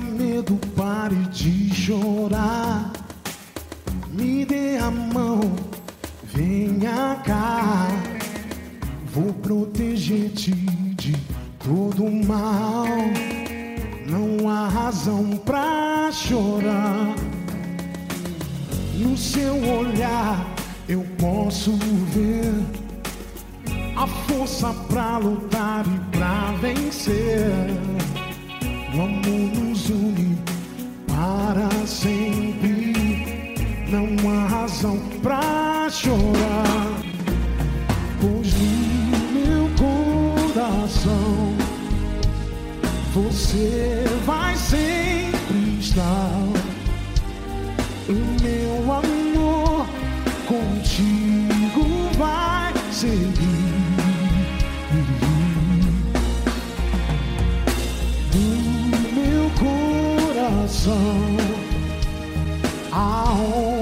medo, pare de chorar. Me dê a mão, venha cá. Vou proteger-te de todo mal. Não há razão pra chorar. No seu olhar eu posso ver a força pra lutar e pra vencer. Chorar, pois no meu coração você vai sempre estar. O meu amor contigo vai seguir. No meu coração, aonde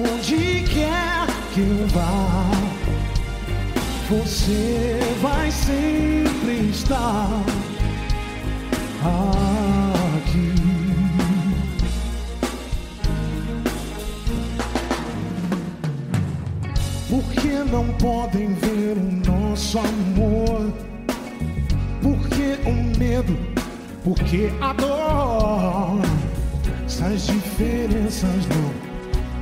que eu vá, você vai sempre estar aqui. Porque não podem ver o nosso amor? Porque o medo? Porque a dor? Essas diferenças não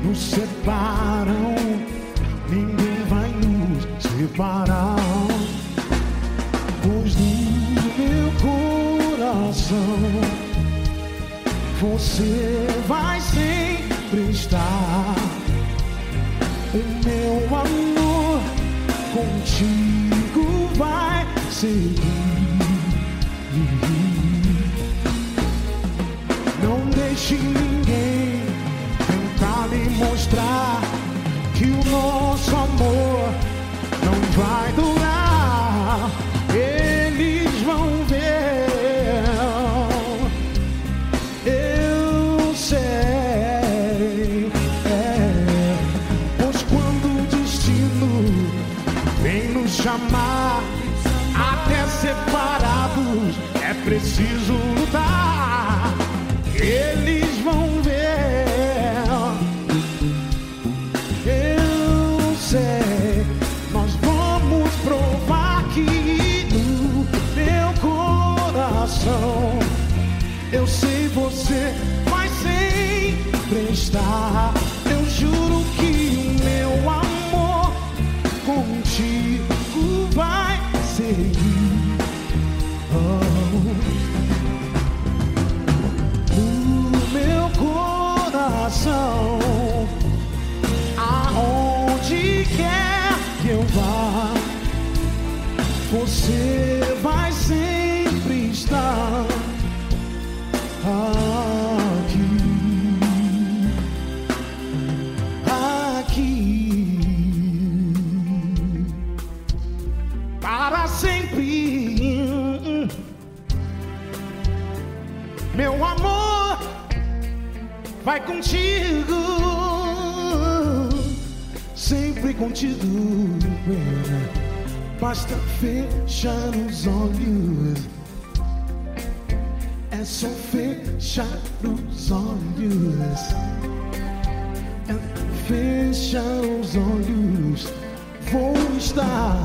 nos separam. Ninguém vai nos separar. Pois no meu coração você vai sempre estar. O meu amor contigo vai seguir. Não deixe ninguém tentar me mostrar que o nosso amor não vai durar. Eles vão ver. Eu sei. É, pois quando o destino vem nos chamar, até separados é preciso lutar. Eles Nós vamos provar que no meu coração eu sei você vai sempre estar. Eu juro que você vai sempre estar aqui, aqui, para sempre, meu amor, vai contigo, sempre contigo, basta fechar os olhos. É só fechar os olhos. É fechar os olhos. Vou estar